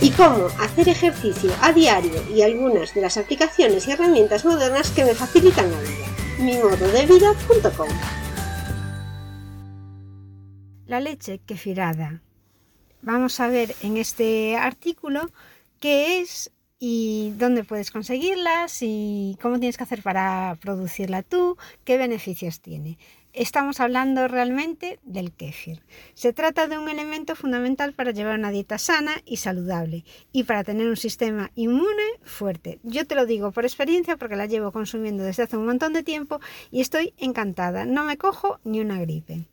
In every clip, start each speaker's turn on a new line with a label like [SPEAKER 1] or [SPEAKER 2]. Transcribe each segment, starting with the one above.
[SPEAKER 1] y cómo hacer ejercicio a diario y algunas de las aplicaciones y herramientas modernas que me facilitan la vida. mimododevida.com
[SPEAKER 2] La leche kefirada. Vamos a ver en este artículo qué es y dónde puedes conseguirlas y cómo tienes que hacer para producirla tú, qué beneficios tiene estamos hablando realmente del kéfir. Se trata de un elemento fundamental para llevar una dieta sana y saludable y para tener un sistema inmune fuerte. Yo te lo digo por experiencia porque la llevo consumiendo desde hace un montón de tiempo y estoy encantada. No me cojo ni una gripe.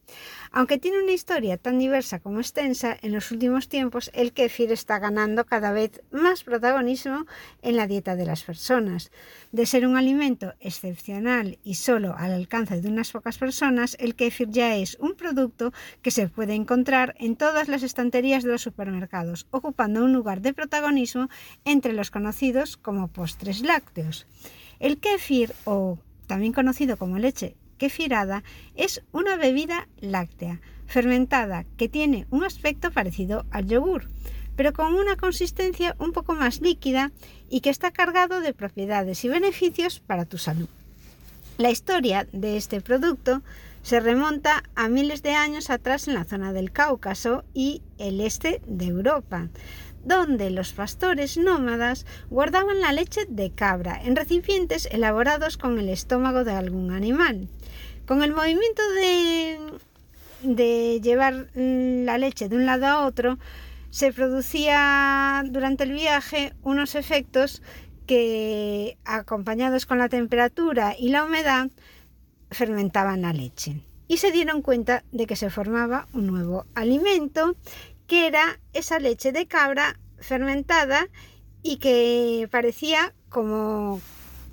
[SPEAKER 2] Aunque tiene una historia tan diversa como extensa, en los últimos tiempos el kéfir está ganando cada vez más protagonismo en la dieta de las personas. De ser un alimento excepcional y solo al alcance de unas pocas personas, el kéfir ya es un producto que se puede encontrar en todas las estanterías de los supermercados, ocupando un lugar de protagonismo entre los conocidos como postres lácteos. El kéfir, o también conocido como leche kefirada es una bebida láctea fermentada que tiene un aspecto parecido al yogur, pero con una consistencia un poco más líquida y que está cargado de propiedades y beneficios para tu salud. La historia de este producto se remonta a miles de años atrás en la zona del Cáucaso y el este de Europa, donde los pastores nómadas guardaban la leche de cabra en recipientes elaborados con el estómago de algún animal. Con el movimiento de, llevar la leche de un lado a otro, se producía durante el viaje unos efectos que, acompañados con la temperatura y la humedad, fermentaban la leche. Y se dieron cuenta de que se formaba un nuevo alimento, que era esa leche de cabra fermentada y que parecía como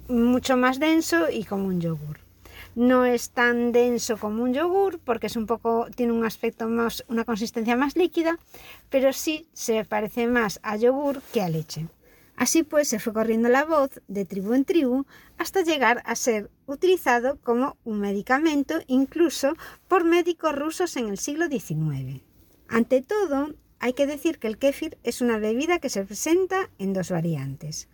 [SPEAKER 2] mucho más denso y como un yogur. No es tan denso como un yogur porque es un poco, tiene un aspecto más, una consistencia más líquida, pero sí se parece más a yogur que a leche. Así pues se fue corriendo la voz de tribu en tribu hasta llegar a ser utilizado como un medicamento incluso por médicos rusos en el siglo XIX. Ante todo, hay que decir que el kéfir es una bebida que se presenta en dos variantes.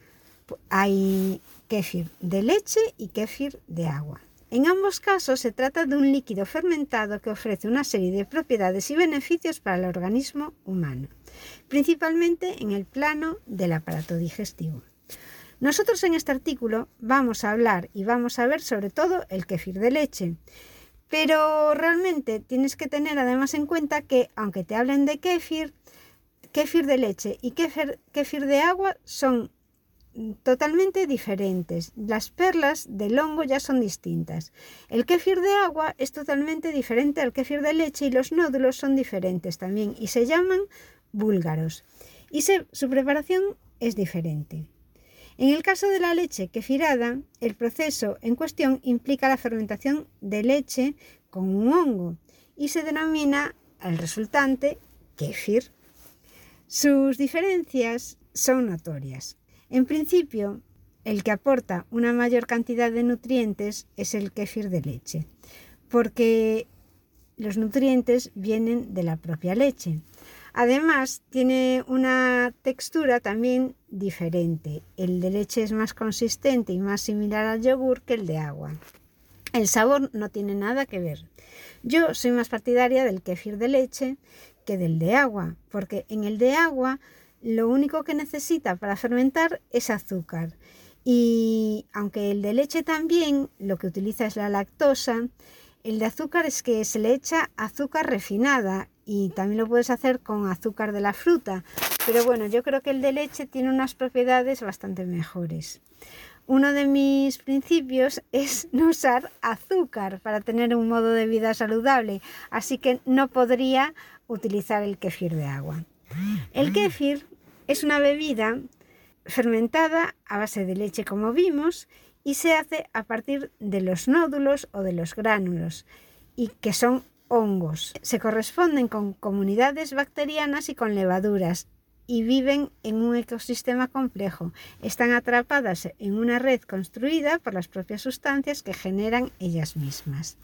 [SPEAKER 2] Hay kéfir de leche y kéfir de agua. En ambos casos se trata de un líquido fermentado que ofrece una serie de propiedades y beneficios para el organismo humano, principalmente en el plano del aparato digestivo. Nosotros en este artículo vamos a hablar y vamos a ver sobre todo el kefir de leche, pero realmente tienes que tener además en cuenta que aunque te hablen de kéfir, kéfir de leche y kéfir de agua son totalmente diferentes. Las perlas del hongo ya son distintas. El kéfir de agua es totalmente diferente al kéfir de leche y los nódulos son diferentes también y se llaman búlgaros. Y su preparación es diferente. En el caso de la leche kefirada, el proceso en cuestión implica la fermentación de leche con un hongo y se denomina al resultante kéfir. Sus diferencias son notorias. En principio, el que aporta una mayor cantidad de nutrientes es el kéfir de leche, porque los nutrientes vienen de la propia leche. Además, tiene una textura también diferente. El de leche es más consistente y más similar al yogur que el de agua. El sabor no tiene nada que ver. Yo soy más partidaria del kéfir de leche que del de agua, porque en el de agua lo único que necesita para fermentar es azúcar Y aunque el de leche también lo que utiliza es la lactosa, el de azúcar es que se le echa azúcar refinada y también lo puedes hacer con azúcar de la fruta. Pero bueno, yo creo que el de leche tiene unas propiedades bastante mejores. Uno de mis principios es no usar azúcar para tener un modo de vida saludable, así que no podría utilizar el kefir de agua. El es una bebida fermentada a base de leche como vimos y se hace a partir de los nódulos o de los gránulos y que son hongos. Se corresponden con comunidades bacterianas y con levaduras y viven en un ecosistema complejo. Están atrapadas en una red construida por las propias sustancias que generan ellas mismas.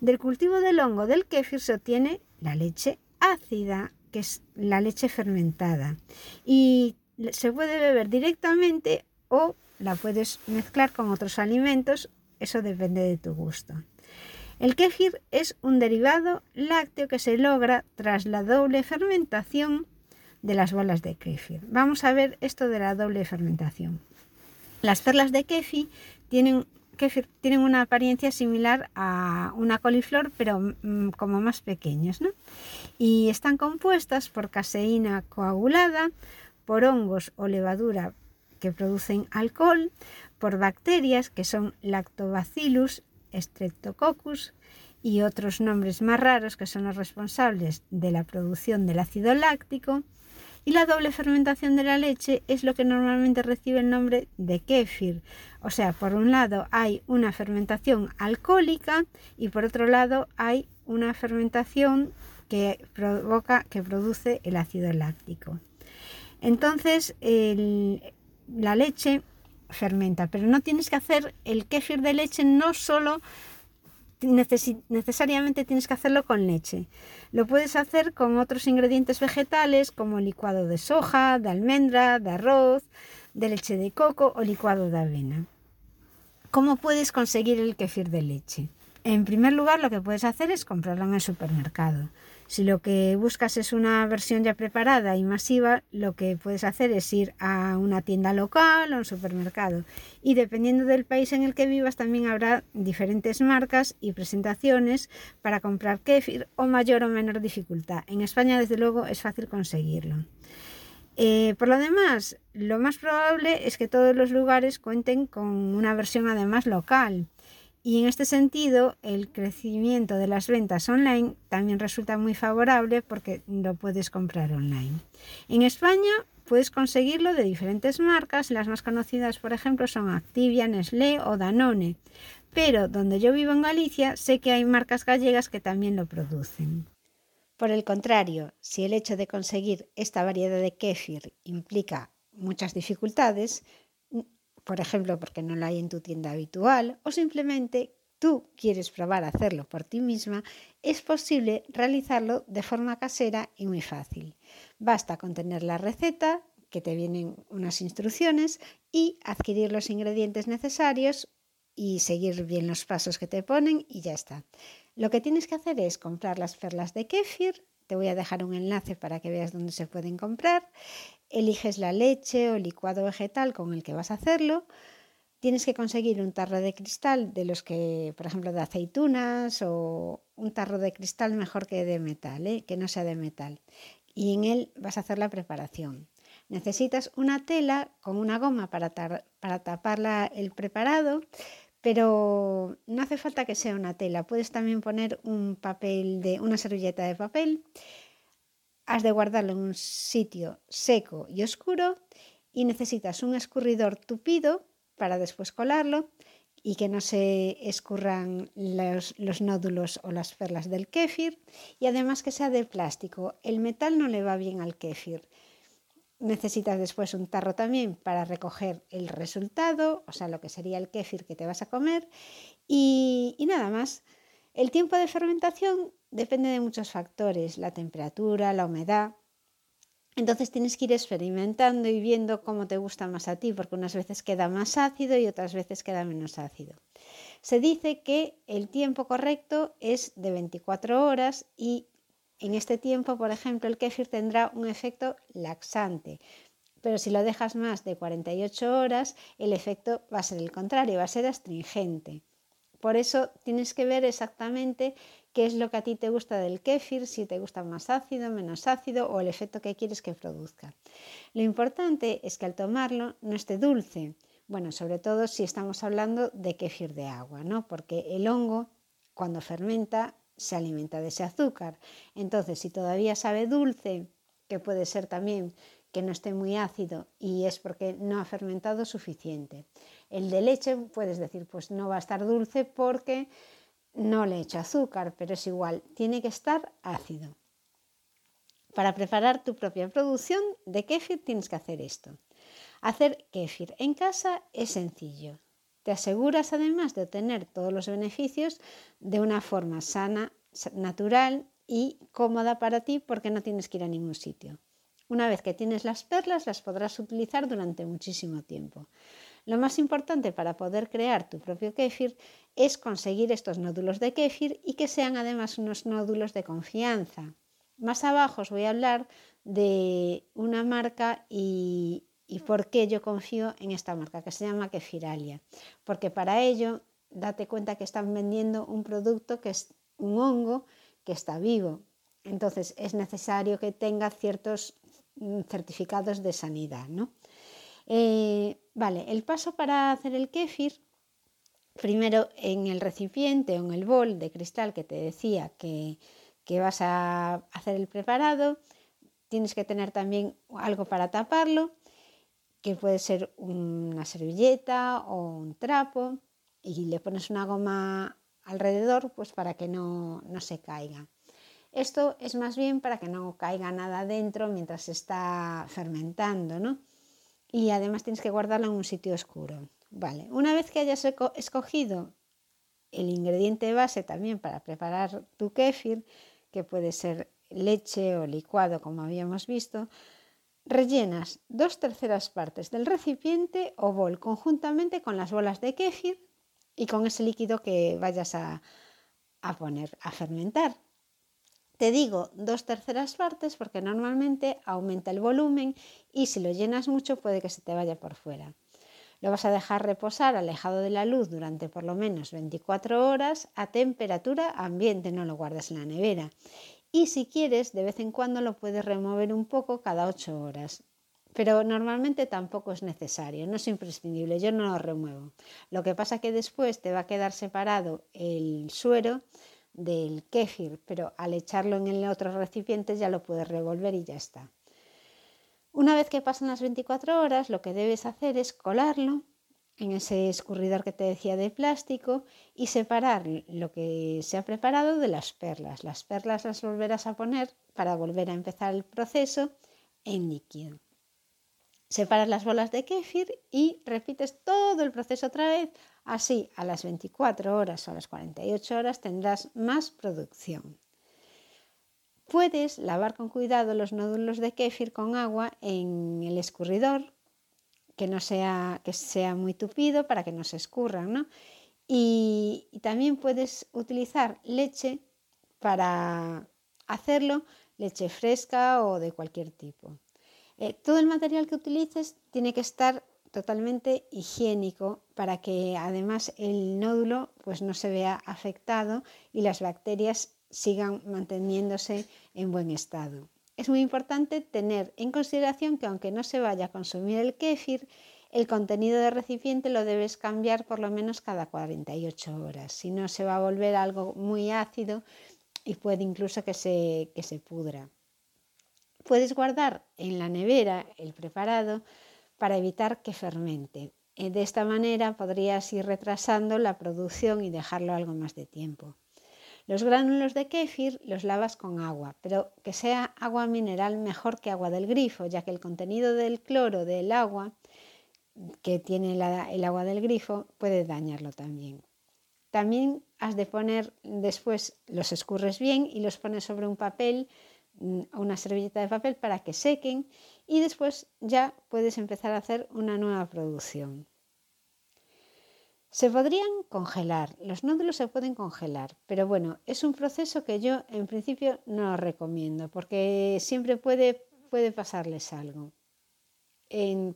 [SPEAKER 2] Del cultivo del hongo del kéfir se obtiene la leche ácida, que es la leche fermentada, y se puede beber directamente o la puedes mezclar con otros alimentos, eso depende de tu gusto. El kéfir es un derivado lácteo que se logra tras la doble fermentación de las bolas de kéfir. Vamos a ver esto de la doble fermentación. Las perlas de kéfir tienen, tienen una apariencia similar a una coliflor, pero mm, como más pequeños, ¿no? Y están compuestas por caseína coagulada, por hongos o levadura que producen alcohol, por bacterias que son Lactobacillus streptococcus y otros nombres más raros que son los responsables de la producción del ácido láctico. Y la doble fermentación de la leche es lo que normalmente recibe el nombre de kéfir. O sea, por un lado hay una fermentación alcohólica y por otro lado hay una fermentación que provoca, que produce el ácido láctico. Entonces, la leche fermenta, pero no tienes que hacer el kéfir de leche no solo necesariamente tienes que hacerlo con leche. Lo puedes hacer con otros ingredientes vegetales como licuado de soja, de almendra, de arroz, de leche de coco o licuado de avena. ¿Cómo puedes conseguir el kéfir de leche? En primer lugar, lo que puedes hacer es comprarlo en el supermercado. Si lo que buscas es una versión ya preparada y masiva, lo que puedes hacer es ir a una tienda local o un supermercado. Y dependiendo del país en el que vivas, también habrá diferentes marcas y presentaciones para comprar kéfir o mayor o menor dificultad. En España, desde luego, es fácil conseguirlo. Eh, por lo demás, lo más probable es que todos los lugares cuenten con una versión además local. Y en este sentido, el crecimiento de las ventas online también resulta muy favorable porque lo puedes comprar online. En España puedes conseguirlo de diferentes marcas. Las más conocidas, por ejemplo, son Activia, Nestlé o Danone. Pero donde yo vivo en Galicia, sé que hay marcas gallegas que también lo producen. Por el contrario, si el hecho de conseguir esta variedad de kéfir implica muchas dificultades, por ejemplo, porque no lo hay en tu tienda habitual o simplemente tú quieres probar a hacerlo por ti misma, es posible realizarlo de forma casera y muy fácil. Basta con tener la receta, que te vienen unas instrucciones, y adquirir los ingredientes necesarios y seguir bien los pasos que te ponen y ya está. Lo que tienes que hacer es comprar las perlas de kéfir, te voy a dejar un enlace para que veas dónde se pueden comprar, eliges la leche o licuado vegetal con el que vas a hacerlo. Tienes que conseguir un tarro de cristal de los que, por ejemplo, de aceitunas o un tarro de cristal mejor que de metal, ¿eh? que no sea de metal. Y en él vas a hacer la preparación. Necesitas una tela con una goma para, para tapar el preparado, pero no hace falta que sea una tela. Puedes también poner un papel de una servilleta de papel Has de guardarlo en un sitio seco y oscuro y necesitas un escurridor tupido para después colarlo y que no se escurran los, los, nódulos o las perlas del kéfir y además que sea de plástico. El metal no le va bien al kéfir. Necesitas después un tarro también para recoger el resultado, o sea, lo que sería el kéfir que te vas a comer y, y nada más. El tiempo de fermentación depende de muchos factores, la temperatura, la humedad. Entonces tienes que ir experimentando y viendo cómo te gusta más a ti, porque unas veces queda más ácido y otras veces queda menos ácido. Se dice que el tiempo correcto es de 24 horas y en este tiempo, por ejemplo, el kéfir tendrá un efecto laxante, Pero si lo dejas más de 48 horas, el efecto va a ser el contrario, va a ser astringente. Por eso tienes que ver exactamente qué es lo que a ti te gusta del kéfir, si te gusta más ácido, menos ácido o el efecto que quieres que produzca. Lo importante es que al tomarlo no esté dulce. Bueno, sobre todo si estamos hablando de kéfir de agua, ¿no? Porque el hongo, cuando fermenta, se alimenta de ese azúcar. Entonces, si todavía sabe dulce, que puede ser también que no esté muy ácido y es porque no ha fermentado suficiente. El de leche puedes decir, pues no va a estar dulce porque no le he hecho azúcar, pero es igual, tiene que estar ácido. Para preparar tu propia producción de kéfir tienes que hacer esto. Hacer kéfir en casa es sencillo. Te aseguras además de obtener todos los beneficios de una forma sana, natural y cómoda para ti porque no tienes que ir a ningún sitio. Una vez que tienes las perlas las podrás utilizar durante muchísimo tiempo. Lo más importante para poder crear tu propio kéfir es conseguir estos nódulos de kéfir y que sean además unos nódulos de confianza. Más abajo os voy a hablar de una marca y, y por qué yo confío en esta marca, que se llama Kefiralia. Porque para ello, date cuenta que están vendiendo un producto que es un hongo que está vivo. Entonces es necesario que tenga ciertos mm, certificados de sanidad. ¿no? Eh, vale, el paso para hacer el kéfir, primero en el recipiente o en el bol de cristal que te decía que, que vas a hacer el preparado, tienes que tener también algo para taparlo que puede ser una servilleta o un trapo y le pones una goma alrededor pues para que no, no se caiga. Esto es más bien para que no caiga nada dentro mientras se está fermentando, ¿no? Y además tienes que guardarlo en un sitio oscuro. Vale, una vez que hayas escogido el ingrediente base también para preparar tu kéfir, que puede ser leche o licuado como habíamos visto, Rellenas dos terceras partes del recipiente o bol conjuntamente con las bolas de kéfir y con ese líquido que vayas a, poner a fermentar. Te digo dos terceras partes porque normalmente aumenta el volumen y si lo llenas mucho puede que se te vaya por fuera. Lo vas a dejar reposar alejado de la luz durante por lo menos 24 horas a temperatura ambiente, no lo guardes en la nevera y si quieres de vez en cuando lo puedes remover un poco cada 8 horas. Pero normalmente tampoco es necesario, no es imprescindible, yo no lo remuevo. Lo que pasa que después te va a quedar separado el suero del kéfir, pero al echarlo en el otro recipiente ya lo puedes revolver y ya está. Una vez que pasan las 24 horas, lo que debes hacer es colarlo en ese escurridor que te decía de plástico y separar lo que se ha preparado de las perlas. Las perlas las volverás a poner para volver a empezar el proceso en líquido. Separas las bolas de kéfir y repites todo el proceso otra vez. Así a las 24 horas o a las 48 horas tendrás más producción. Puedes lavar con cuidado los nódulos de kéfir con agua en el escurridor que no sea, que sea muy tupido para que no se escurran, ¿no? Y, también puedes utilizar leche para hacerlo, leche fresca o de cualquier tipo. Eh, todo el material que utilices tiene que estar totalmente higiénico para que además el nódulo pues no se vea afectado y las bacterias sigan manteniéndose en buen estado. Es muy importante tener en consideración que aunque no se vaya a consumir el kéfir, el contenido del recipiente lo debes cambiar por lo menos cada 48 horas, si no se va a volver algo muy ácido y puede incluso que se, que se pudra. Puedes guardar en la nevera el preparado para evitar que fermente. Eh, de esta manera podrías ir retrasando la producción y dejarlo algo más de tiempo. Los gránulos de kéfir los lavas con agua, pero que sea agua mineral mejor que agua del grifo, ya que el contenido del cloro del agua que tiene el agua del grifo puede dañarlo también. También has de poner después, los escurres bien y los pones sobre un papel, una servilleta de papel para que sequen y después ya puedes empezar a hacer una nueva producción. Se podrían congelar, los nódulos se pueden congelar, pero bueno, es un proceso que yo en principio no recomiendo porque siempre puede, puede pasarles algo.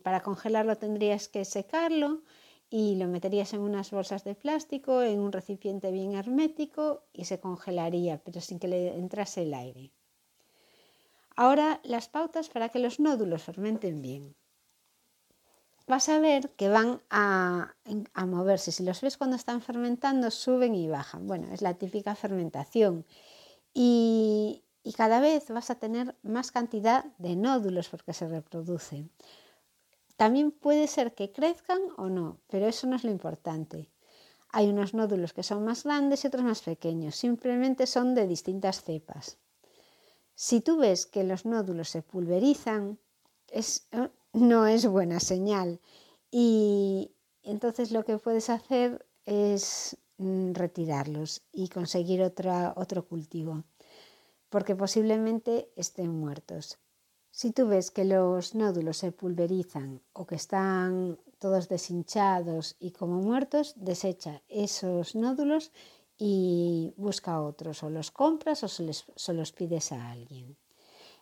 [SPEAKER 2] para congelarlo tendrías que secarlo y lo meterías en unas bolsas de plástico, en un recipiente bien hermético y se congelaría, pero sin que le entrase el aire. Ahora las pautas para que los nódulos fermenten bien. Vas a ver que van a, moverse. Si los ves cuando están fermentando, suben y bajan. Bueno, es la típica fermentación. Y, y cada vez vas a tener más cantidad de nódulos porque se reproducen. También puede ser que crezcan o no, pero eso no es lo importante. Hay unos nódulos que son más grandes y otros más pequeños, simplemente son de distintas cepas. Si tú ves que los nódulos se pulverizan, eh, no es buena señal y entonces lo que puedes hacer es mm, retirarlos y conseguir otro cultivo, porque posiblemente estén muertos. Si tú ves que los nódulos se pulverizan o que están todos deshinchados y como muertos, desecha esos nódulos y busca otros, o los compras o se, los pides a alguien.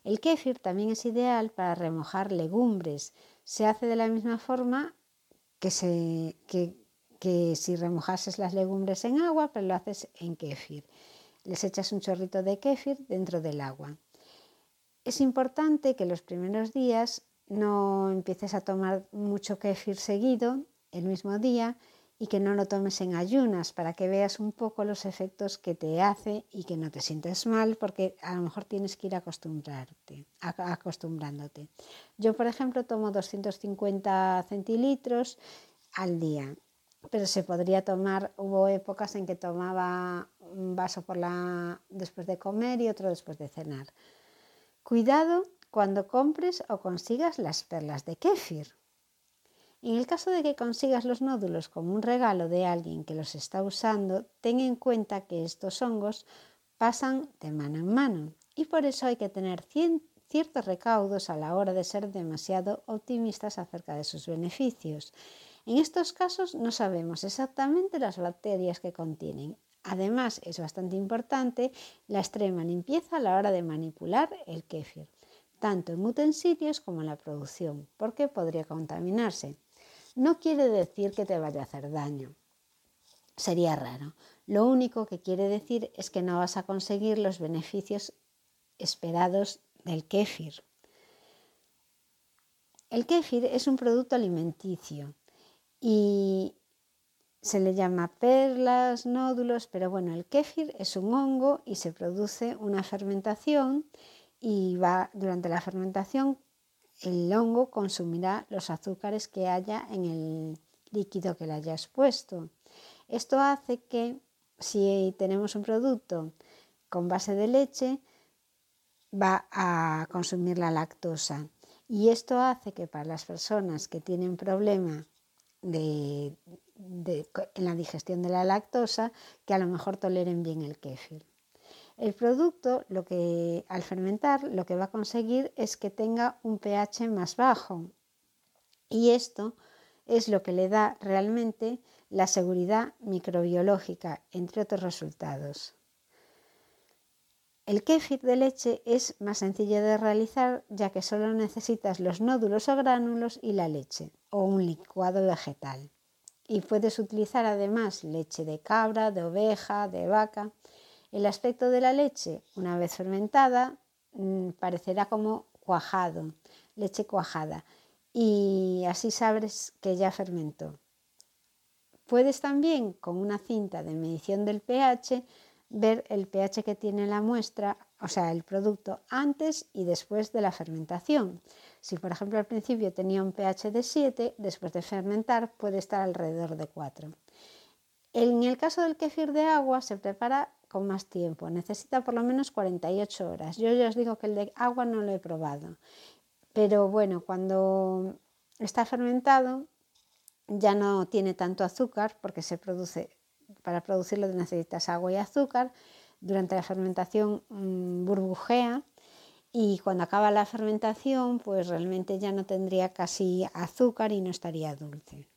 [SPEAKER 2] El kéfir también es ideal para remojar legumbres. Se hace de la misma forma que, que si remojases las legumbres en agua, pero lo haces en kéfir. Les echas un chorrito de kéfir dentro del agua. Es importante que los primeros días no empieces a tomar mucho kéfir seguido el mismo día y que no lo tomes en ayunas para que veas un poco los efectos que te hace y que no te sientes mal porque a lo mejor tienes que ir acostumbrarte, acostumbrándote. Yo, por ejemplo, tomo 250 centilitros al día, pero se podría tomar, hubo épocas en que tomaba un vaso por la, después de comer y otro después de cenar. Cuidado cuando compres o consigas las perlas de kéfir. En el caso de que consigas los nódulos como un regalo de alguien que los está usando, ten en cuenta que estos hongos pasan de mano en mano y por eso hay que tener ciertos recaudos a la hora de ser demasiado optimistas acerca de sus beneficios. En estos casos no sabemos exactamente las bacterias que contienen Además, es bastante importante la extrema limpieza a la hora de manipular el kéfir, tanto en utensilios como en la producción, porque podría contaminarse. No quiere decir que te vaya a hacer daño. Sería raro. Lo único que quiere decir es que no vas a conseguir los beneficios esperados del kéfir. El kéfir es un producto alimenticio y se le llama perlas, nódulos, pero bueno, el kéfir es un hongo y se produce una fermentación y va durante la fermentación el hongo consumirá los azúcares que haya en el líquido que le hayas puesto. Esto hace que si tenemos un producto con base de leche, va a consumir la lactosa. Y esto hace que para las personas que tienen problema en la digestión de la lactosa que a lo mejor toleren bien el kéfir. El producto, lo que, al fermentar, lo que va a conseguir es que tenga un pH más bajo y esto es lo que le da realmente la seguridad microbiológica, entre otros resultados. El kéfir de leche es más sencillo de realizar ya que solo necesitas los nódulos o gránulos y la leche o un licuado vegetal. Y puedes utilizar además leche de cabra, de oveja, de vaca. El aspecto de la leche, una vez fermentada, mm, parecerá como cuajado, leche cuajada. Y así sabes que ya fermentó. Puedes también, con una cinta de medición del pH, ver el pH que tiene la muestra, o sea, el producto antes y después de la fermentación. Si por ejemplo al principio tenía un pH de 7, después de fermentar puede estar alrededor de 4. En el caso del kéfir de agua se prepara con más tiempo, necesita por lo menos 48 horas. Yo ya os digo que el de agua no lo he probado, pero bueno, cuando está fermentado ya no tiene tanto azúcar porque se produce para producirlo necesitas agua y azúcar. Durante la fermentación mm, burbujea y cuando acaba la fermentación pues realmente ya no tendría casi azúcar y no estaría dulce.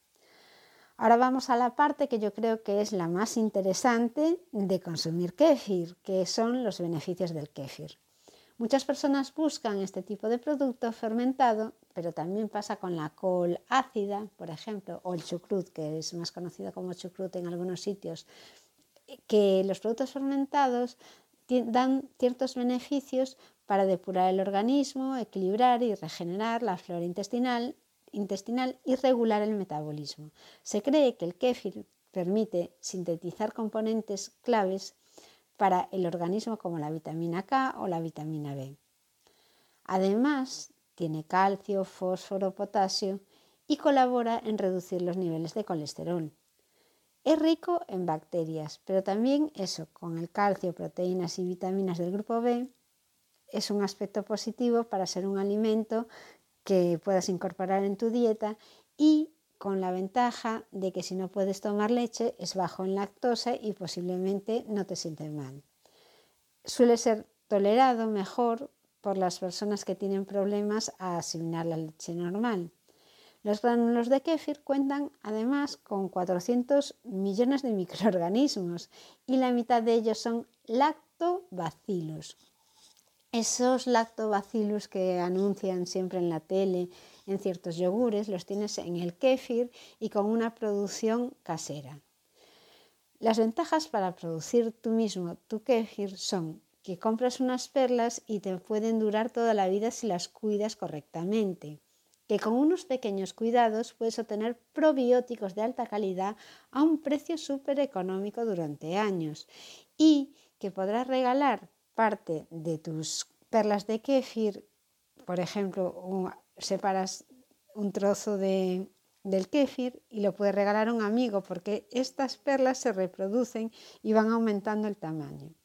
[SPEAKER 2] Ahora vamos a la parte que yo creo que es la más interesante de consumir kéfir, que son los beneficios del kéfir. Muchas personas buscan este tipo de producto fermentado pero también pasa con la col ácida, por ejemplo, o el chucrut, que es más conocido como chucrut en algunos sitios, que los productos fermentados dan ciertos beneficios para depurar el organismo, equilibrar y regenerar la flora intestinal, intestinal y regular el metabolismo. Se cree que el kéfir permite sintetizar componentes claves para el organismo como la vitamina K o la vitamina B. Además, tiene calcio, fósforo, potasio y colabora en reducir los niveles de colesterol. Es rico en bacterias, pero también eso, con el calcio, proteínas y vitaminas del grupo B, es un aspecto positivo para ser un alimento que puedas incorporar en tu dieta y con la ventaja de que si no puedes tomar leche es bajo en lactosa y posiblemente no te sientes mal. Suele ser tolerado mejor por las personas que tienen problemas a asimilar la leche normal. Los gránulos de kéfir cuentan además con 400 millones de microorganismos y la mitad de ellos son lactobacilos. Esos lactobacillus que anuncian siempre en la tele, en ciertos yogures, los tienes en el kéfir y con una producción casera. Las ventajas para producir tú mismo tu kéfir son que compras unas perlas y te pueden durar toda la vida si las cuidas correctamente que con unos pequeños cuidados puedes obtener probióticos de alta calidad a un precio súper económico durante años y que podrás regalar parte de tus perlas de kéfir, por ejemplo, separas un trozo de, del kéfir y lo puedes regalar a un amigo porque estas perlas se reproducen y van aumentando el tamaño.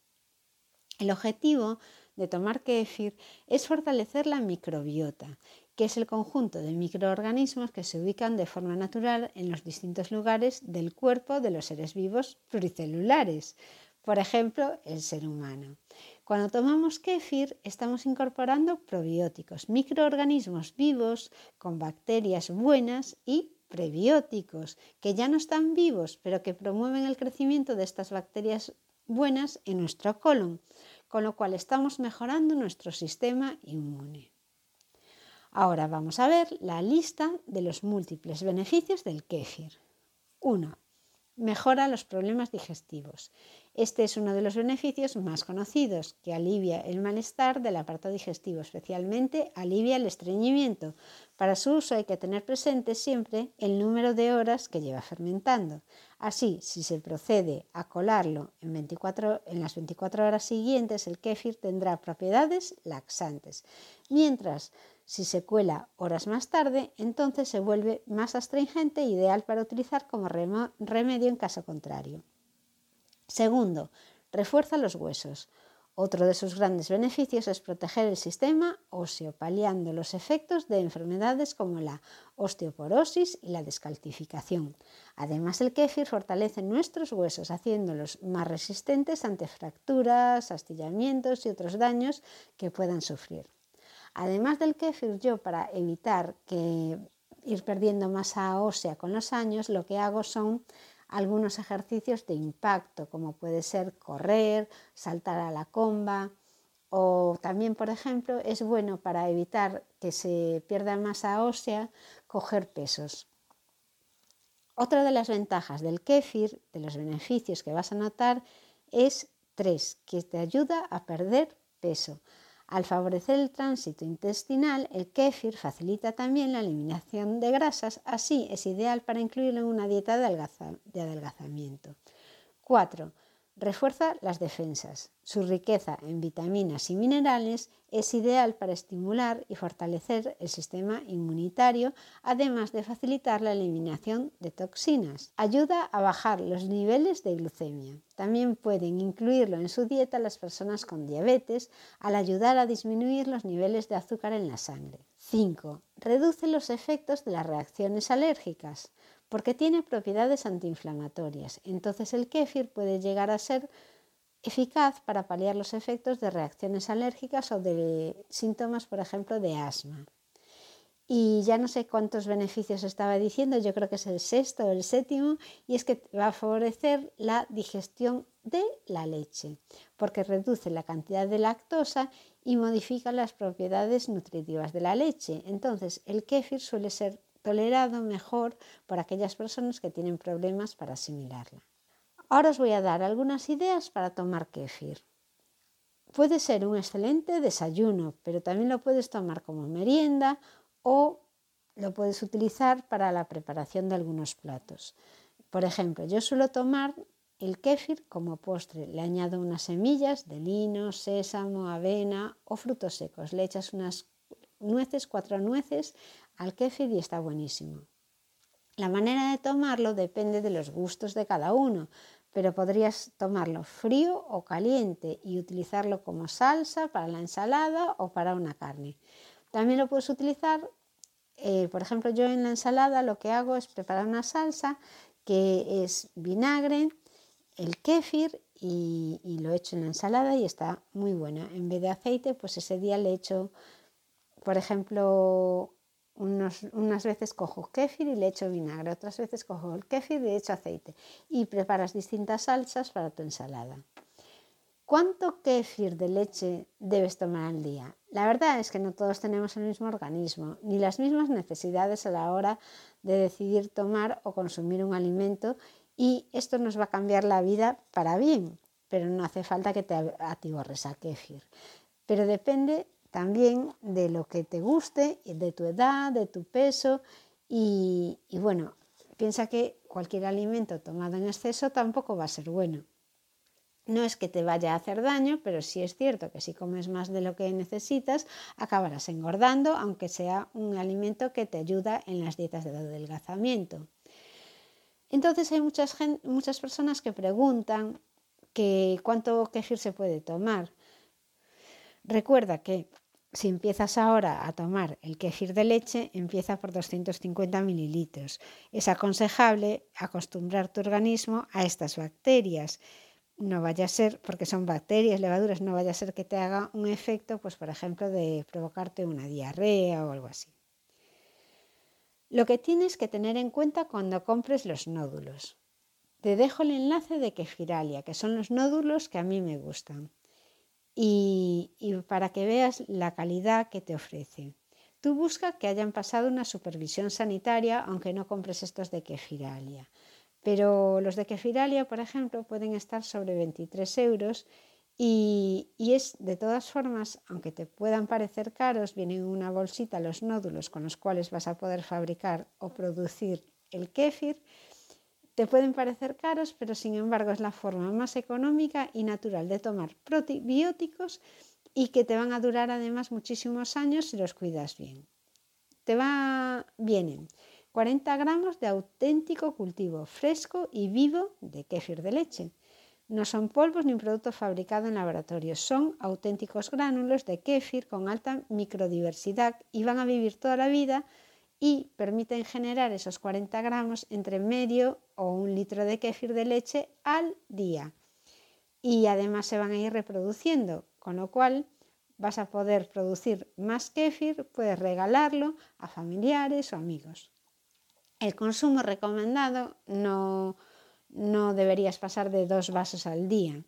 [SPEAKER 2] El objetivo de tomar kéfir es fortalecer la microbiota, que es el conjunto de microorganismos que se ubican de forma natural en los distintos lugares del cuerpo de los seres vivos pluricelulares, por ejemplo, el ser humano. Cuando tomamos kéfir estamos incorporando probióticos, microorganismos vivos con bacterias buenas y prebióticos, que ya no están vivos, pero que promueven el crecimiento de estas bacterias buenas en nuestro colon, con lo cual estamos mejorando nuestro sistema inmune. Ahora vamos a ver la lista de los múltiples beneficios del kéfir. 1. Mejora los problemas digestivos. Este es uno de los beneficios más conocidos, que alivia el malestar del aparato digestivo, especialmente alivia el estreñimiento. Para su uso hay que tener presente siempre el número de horas que lleva fermentando. Así, si se procede a colarlo en, 24, en las 24 horas siguientes, el kéfir tendrá propiedades laxantes, mientras si se cuela horas más tarde, entonces se vuelve más astringente ideal para utilizar como remedio en caso contrario. Segundo, refuerza los huesos. Otro de sus grandes beneficios es proteger el sistema óseo, paliando los efectos de enfermedades como la osteoporosis y la descalcificación. Además, el kéfir fortalece nuestros huesos, haciéndolos más resistentes ante fracturas, astillamientos y otros daños que puedan sufrir. Además del kéfir, yo para evitar ir perdiendo masa ósea con los años, lo que hago son algunos ejercicios de impacto, como puede ser correr, saltar a la comba, o también, por ejemplo, es bueno para evitar que se pierda masa ósea, coger pesos. Otra de las ventajas del kéfir, de los beneficios que vas a notar, es tres, que te ayuda a perder peso. Al favorecer el tránsito intestinal, el kéfir facilita también la eliminación de grasas, así es ideal para incluirlo en una dieta de, adelgazamiento. 4. Refuerza las defensas. Su riqueza en vitaminas y minerales es ideal para estimular y fortalecer el sistema inmunitario, además de facilitar la eliminación de toxinas. Ayuda a bajar los niveles de glucemia. También pueden incluirlo en su dieta las personas con diabetes al ayudar a disminuir los niveles de azúcar en la sangre. 5. Reduce los efectos de las reacciones alérgicas porque tiene propiedades antiinflamatorias. Entonces el kéfir puede llegar a ser eficaz para paliar los efectos de reacciones alérgicas o de síntomas, por ejemplo, de asma. y ya no sé cuántos beneficios estaba diciendo, yo creo que es el sexto o el séptimo, y es que va a favorecer la digestión de la leche, porque reduce la cantidad de lactosa y modifica las propiedades nutritivas de la leche. Entonces, el kéfir suele ser tolerado mejor por aquellas personas que tienen problemas para asimilarla. Ahora os voy a dar algunas ideas para tomar kéfir. Puede ser un excelente desayuno, pero también lo puedes tomar como merienda o lo puedes utilizar para la preparación de algunos platos. Por ejemplo, yo suelo tomar el kéfir como postre. Le añado unas semillas de lino, sésamo, avena o frutos secos. Le echas unas nueces, cuatro nueces al kéfir y está buenísimo. La manera de tomarlo depende de los gustos de cada uno, pero podrías tomarlo frío o caliente y utilizarlo como salsa para la ensalada o para una carne. También lo puedes utilizar, eh, por ejemplo, yo en la ensalada lo que hago es preparar una salsa que es vinagre, el kéfir y, y, lo echo en la ensalada y está muy buena. En vez de aceite, pues ese día le echo, por ejemplo, unas veces cojo kéfir y le echo vinagre, otras veces cojo el kéfir y le echo aceite y preparas distintas salsas para tu ensalada. ¿Cuánto kéfir de leche debes tomar al día? La verdad es que no todos tenemos el mismo organismo ni las mismas necesidades a la hora de decidir tomar o consumir un alimento y esto nos va a cambiar la vida para bien, pero no hace falta que te atiborres a kéfir. Pero depende también de lo que te guste, de tu edad, de tu peso y, bueno, piensa que cualquier alimento tomado en exceso tampoco va a ser bueno. No es que te vaya a hacer daño, pero sí es cierto que si comes más de lo que necesitas, acabarás engordando, aunque sea un alimento que te ayuda en las dietas de adelgazamiento. Entonces hay muchas, muchas personas que preguntan que cuánto kefir se puede tomar. Recuerda que si empiezas ahora a tomar el kéfir de leche, empieza por 250 mililitros. Es aconsejable acostumbrar tu organismo a estas bacterias. No vaya a ser, porque son bacterias, levaduras, no vaya a ser que te haga un efecto, pues por ejemplo, de provocarte una diarrea o algo así. Lo que tienes que tener en cuenta cuando compres los nódulos. Te dejo el enlace de Kefiralia, que son los nódulos que a mí me gustan y, para que veas la calidad que te ofrece. Tú busca que hayan pasado una supervisión sanitaria, aunque no compres estos de Kefiralia. Pero los de Kefiralia, por ejemplo, pueden estar sobre 23 euros y, es de todas formas, aunque te puedan parecer caros, vienen en una bolsita los nódulos con los cuales vas a poder fabricar o producir el kéfir te pueden parecer caros, pero sin embargo es la forma más económica y natural de tomar probióticos y que te van a durar además muchísimos años si los cuidas bien. Te va, vienen 40 gramos de auténtico cultivo fresco y vivo de kéfir de leche. No son polvos ni un producto fabricado en laboratorio, son auténticos gránulos de kéfir con alta microdiversidad y van a vivir toda la vida y permiten generar esos 40 gramos entre medio o un litro de kéfir de leche al día. Y además se van a ir reproduciendo, con lo cual vas a poder producir más kéfir, puedes regalarlo a familiares o amigos. El consumo recomendado no, no deberías pasar de dos vasos al día.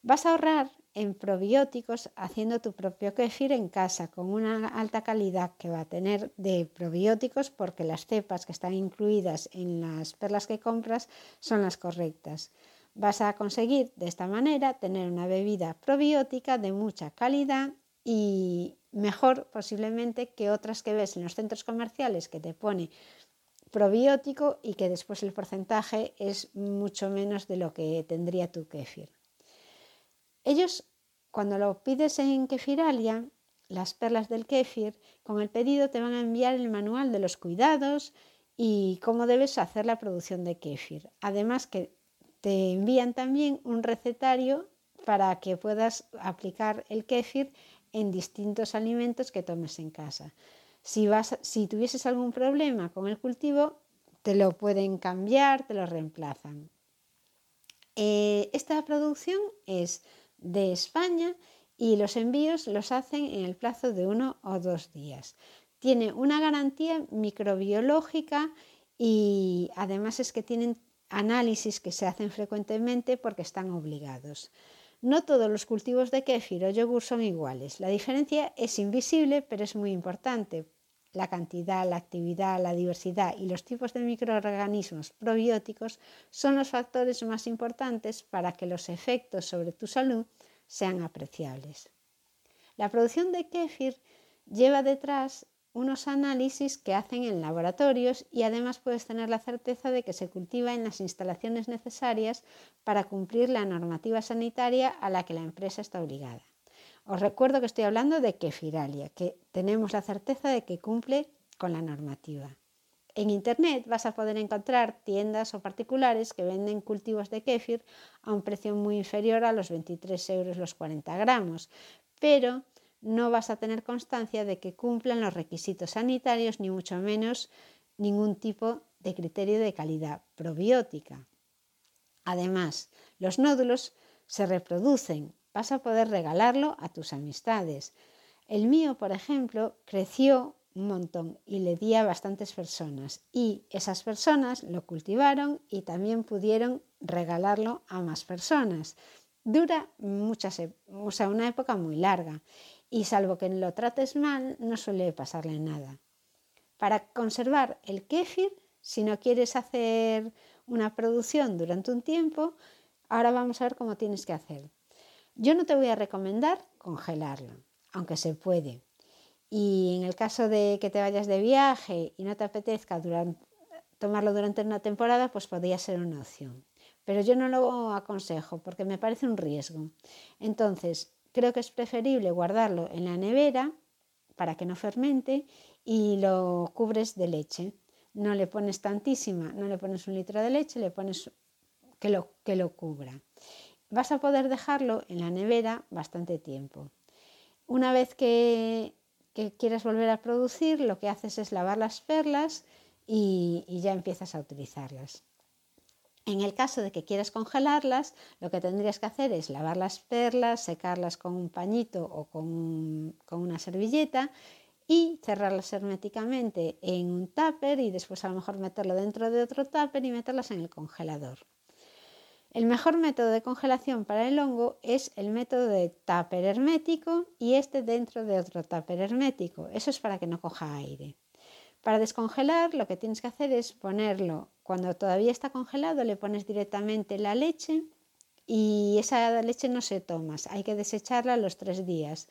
[SPEAKER 2] Vas a ahorrar en probióticos haciendo tu propio kefir en casa con una alta calidad que va a tener de probióticos porque las cepas que están incluidas en las perlas que compras son las correctas. Vas a conseguir de esta manera tener una bebida probiótica de mucha calidad y mejor posiblemente que otras que ves en los centros comerciales que te pone probiótico y que después el porcentaje es mucho menos de lo que tendría tu kefir. Ellos, cuando lo pides en Kefiralia, las perlas del kéfir, con el pedido te van a enviar el manual de los cuidados y cómo debes hacer la producción de kéfir. Además que te envían también un recetario para que puedas aplicar el kéfir en distintos alimentos que tomes en casa. Si, vas, si tuvieses algún problema con el cultivo, te lo pueden cambiar, te lo reemplazan. Eh, esta producción es de España y los envíos los hacen en el plazo de uno o dos días. tiene una garantía microbiológica y además es que tienen análisis que se hacen frecuentemente porque están obligados. No todos los cultivos de kéfir o yogur son iguales. La diferencia es invisible, pero es muy importante. La cantidad, la actividad, la diversidad y los tipos de microorganismos probióticos son los factores más importantes para que los efectos sobre tu salud sean apreciables. La producción de kéfir lleva detrás unos análisis que hacen en laboratorios y además puedes tener la certeza de que se cultiva en las instalaciones necesarias para cumplir la normativa sanitaria a la que la empresa está obligada. Os recuerdo que estoy hablando de Kefiralia, que tenemos la certeza de que cumple con la normativa. En Internet vas a poder encontrar tiendas o particulares que venden cultivos de kéfir a un precio muy inferior a los 23 euros los 40 gramos, pero no vas a tener constancia de que cumplan los requisitos sanitarios ni mucho menos ningún tipo de criterio de calidad probiótica. Además, los nódulos se reproducen, vas a poder regalarlo a tus amistades. El mío, por ejemplo, creció un montón y le di a bastantes personas y esas personas lo cultivaron y también pudieron regalarlo a más personas. Dura muchas, o sea, una época muy larga y salvo que lo trates mal, no suele pasarle nada. Para conservar el kéfir, si no quieres hacer una producción durante un tiempo, ahora vamos a ver cómo tienes que hacer. Yo no te voy a recomendar congelarlo, aunque se puede. Y en el caso de que te vayas de viaje y no te apetezca tomarlo durante una temporada, pues podría ser una opción. Pero yo no lo aconsejo porque me parece un riesgo. Entonces, Creo que es preferible guardarlo en la nevera para que no fermente y lo cubres de leche. No le pones tantísima, no le pones un litro de leche, le pones que lo, que lo cubra. Vas a poder dejarlo en la nevera bastante tiempo. Una vez que, quieras volver a producir, lo que haces es lavar las perlas y ya empiezas a utilizarlas. En el caso de que quieras congelarlas, lo que tendrías que hacer es lavar las perlas, secarlas con un pañito o con, una servilleta y cerrarlas herméticamente en un tupper y después a lo mejor meterlo dentro de otro tupper y meterlas en el congelador. El mejor método de congelación para el hongo es el método de tupper hermético y este dentro de otro tupper hermético. Eso es para que no coja aire. Para descongelar lo que tienes que hacer es ponerlo, cuando todavía está congelado le pones directamente la leche y esa leche no se toma, hay que desecharla los tres días.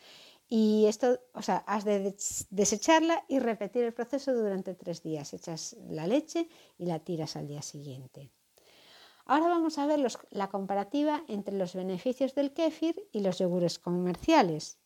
[SPEAKER 2] Y esto, o sea, has de desecharla y repetir el proceso durante tres días. Echas la leche y la tiras al día siguiente. Ahora vamos a ver la comparativa entre los beneficios del kéfir y los yogures comerciales.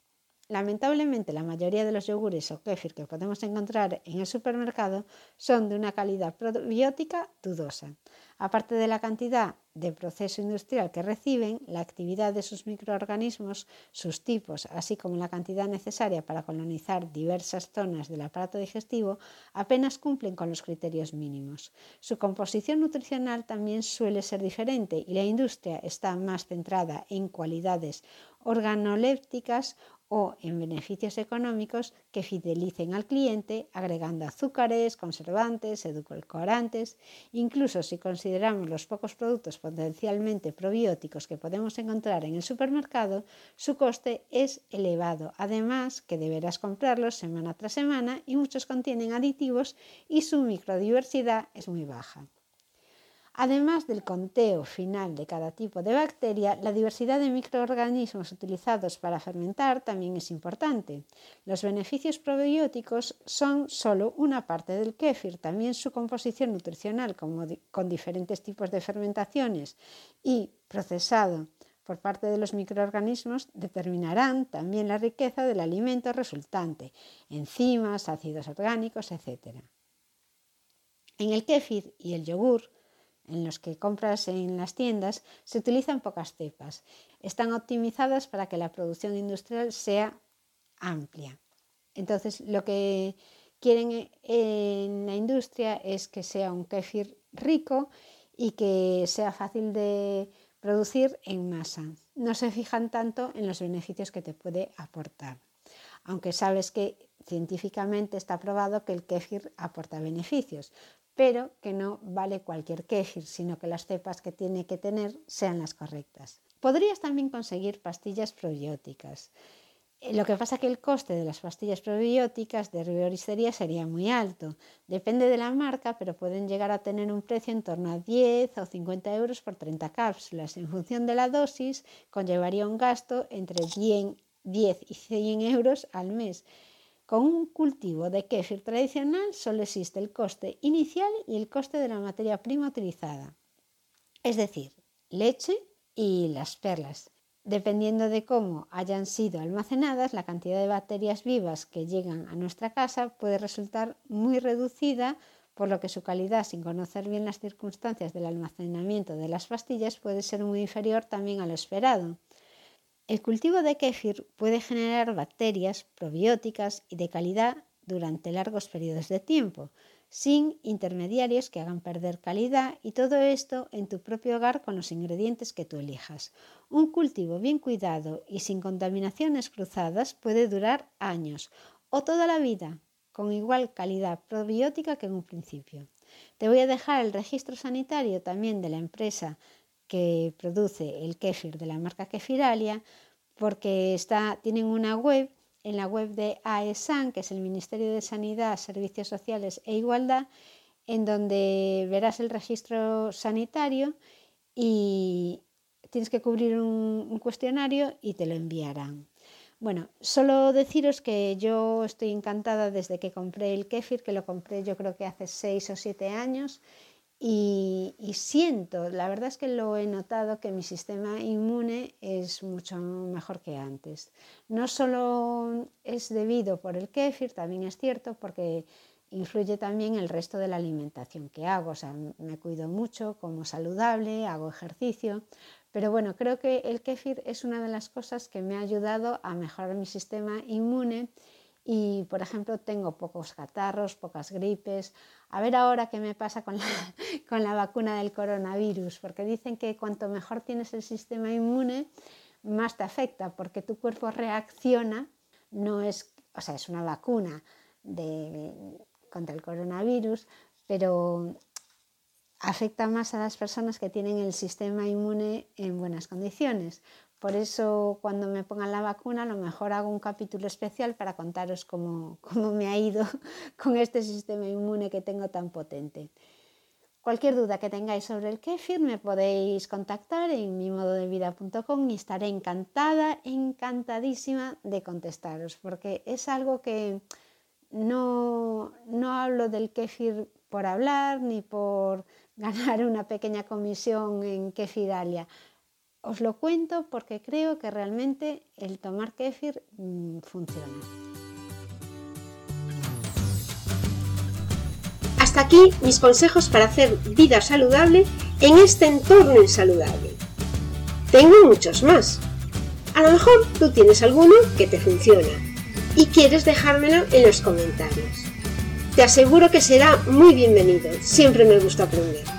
[SPEAKER 2] Lamentablemente, la mayoría de los yogures o kéfir que podemos encontrar en el supermercado son de una calidad probiótica dudosa. Aparte de la cantidad de proceso industrial que reciben, la actividad de sus microorganismos, sus tipos, así como la cantidad necesaria para colonizar diversas zonas del aparato digestivo, apenas cumplen con los criterios mínimos. Su composición nutricional también suele ser diferente y la industria está más centrada en cualidades organolépticas o en beneficios económicos que fidelicen al cliente agregando azúcares, conservantes, edulcorantes. Incluso si consideramos los pocos productos potencialmente probióticos que podemos encontrar en el supermercado, su coste es elevado. Además que deberás comprarlos semana tras semana y muchos contienen aditivos y su microdiversidad es muy baja. Además del conteo final de cada tipo de bacteria, la diversidad de microorganismos utilizados para fermentar también es importante. Los beneficios probióticos son solo una parte del kéfir, también su composición nutricional con diferentes tipos de fermentaciones y procesado por parte de los microorganismos determinarán también la riqueza del alimento resultante, enzimas, ácidos orgánicos, etc. En el kéfir y el yogur, en los que compras en las tiendas se utilizan pocas cepas. Están optimizadas para que la producción industrial sea amplia. Entonces, lo que quieren en la industria es que sea un kéfir rico y que sea fácil de producir en masa. No se fijan tanto en los beneficios que te puede aportar. Aunque sabes que científicamente está probado que el kéfir aporta beneficios, pero que no vale cualquier kéfir, sino que las cepas que tiene que tener sean las correctas. Podrías también conseguir pastillas probióticas. Eh, lo que pasa es que el coste de las pastillas probióticas de herboristería sería muy alto. Depende de la marca, pero pueden llegar a tener un precio en torno a 10 o 50 euros por 30 cápsulas. En función de la dosis, conllevaría un gasto entre 10 y 100 euros al mes. Con un cultivo de kéfir tradicional solo existe el coste inicial y el coste de la materia prima utilizada, es decir, leche y las perlas. Dependiendo de cómo hayan sido almacenadas, la cantidad de bacterias vivas que llegan a nuestra casa puede resultar muy reducida, por lo que su calidad, sin conocer bien las circunstancias del almacenamiento de las pastillas, puede ser muy inferior también a lo esperado. El cultivo de kéfir puede generar bacterias probióticas y de calidad durante largos periodos de tiempo, sin intermediarios que hagan perder calidad y todo esto en tu propio hogar con los ingredientes que tú elijas. Un cultivo bien cuidado y sin contaminaciones cruzadas puede durar años o toda la vida con igual calidad probiótica que en un principio. Te voy a dejar el registro sanitario también de la empresa que produce el kéfir de la marca Kefiralia, porque está, tienen una web, en la web de AESAN, que es el Ministerio de Sanidad, Servicios Sociales e Igualdad, en donde verás el registro sanitario y tienes que cubrir un, cuestionario y te lo enviarán. Bueno, solo deciros que yo estoy encantada desde que compré el kéfir, que lo compré yo creo que hace seis o siete años y, siento, la verdad es que lo he notado, que mi sistema inmune es mucho mejor que antes. No solo es debido por el kéfir, también es cierto porque influye también el resto de la alimentación que hago. O sea, me cuido mucho, como saludable, hago ejercicio. Pero bueno, creo que el kéfir es una de las cosas que me ha ayudado a mejorar mi sistema inmune y, por ejemplo, tengo pocos catarros, pocas gripes. A ver ahora qué me pasa con la, con la vacuna del coronavirus, porque dicen que cuanto mejor tienes el sistema inmune, más te afecta, porque tu cuerpo reacciona, no es, o sea, es una vacuna contra el coronavirus, pero afecta más a las personas que tienen el sistema inmune en buenas condiciones. Por eso cuando me pongan la vacuna a lo mejor hago un capítulo especial para contaros cómo, me ha ido con este sistema inmune que tengo tan potente. Cualquier duda que tengáis sobre el kéfir me podéis contactar en mimododevida.com y estaré encantada, encantadísima de contestaros, porque es algo que no, no hablo del kéfir por hablar ni por ganar una pequeña comisión en Kefiralia. Os lo cuento porque creo que realmente el tomar kéfir mm, funciona.
[SPEAKER 1] Hasta aquí mis consejos para hacer vida saludable en este entorno insaludable. Tengo muchos más. A lo mejor tú tienes alguno que te funciona y quieres dejármelo en los comentarios. Te aseguro que será muy bienvenido, siempre me gusta aprender.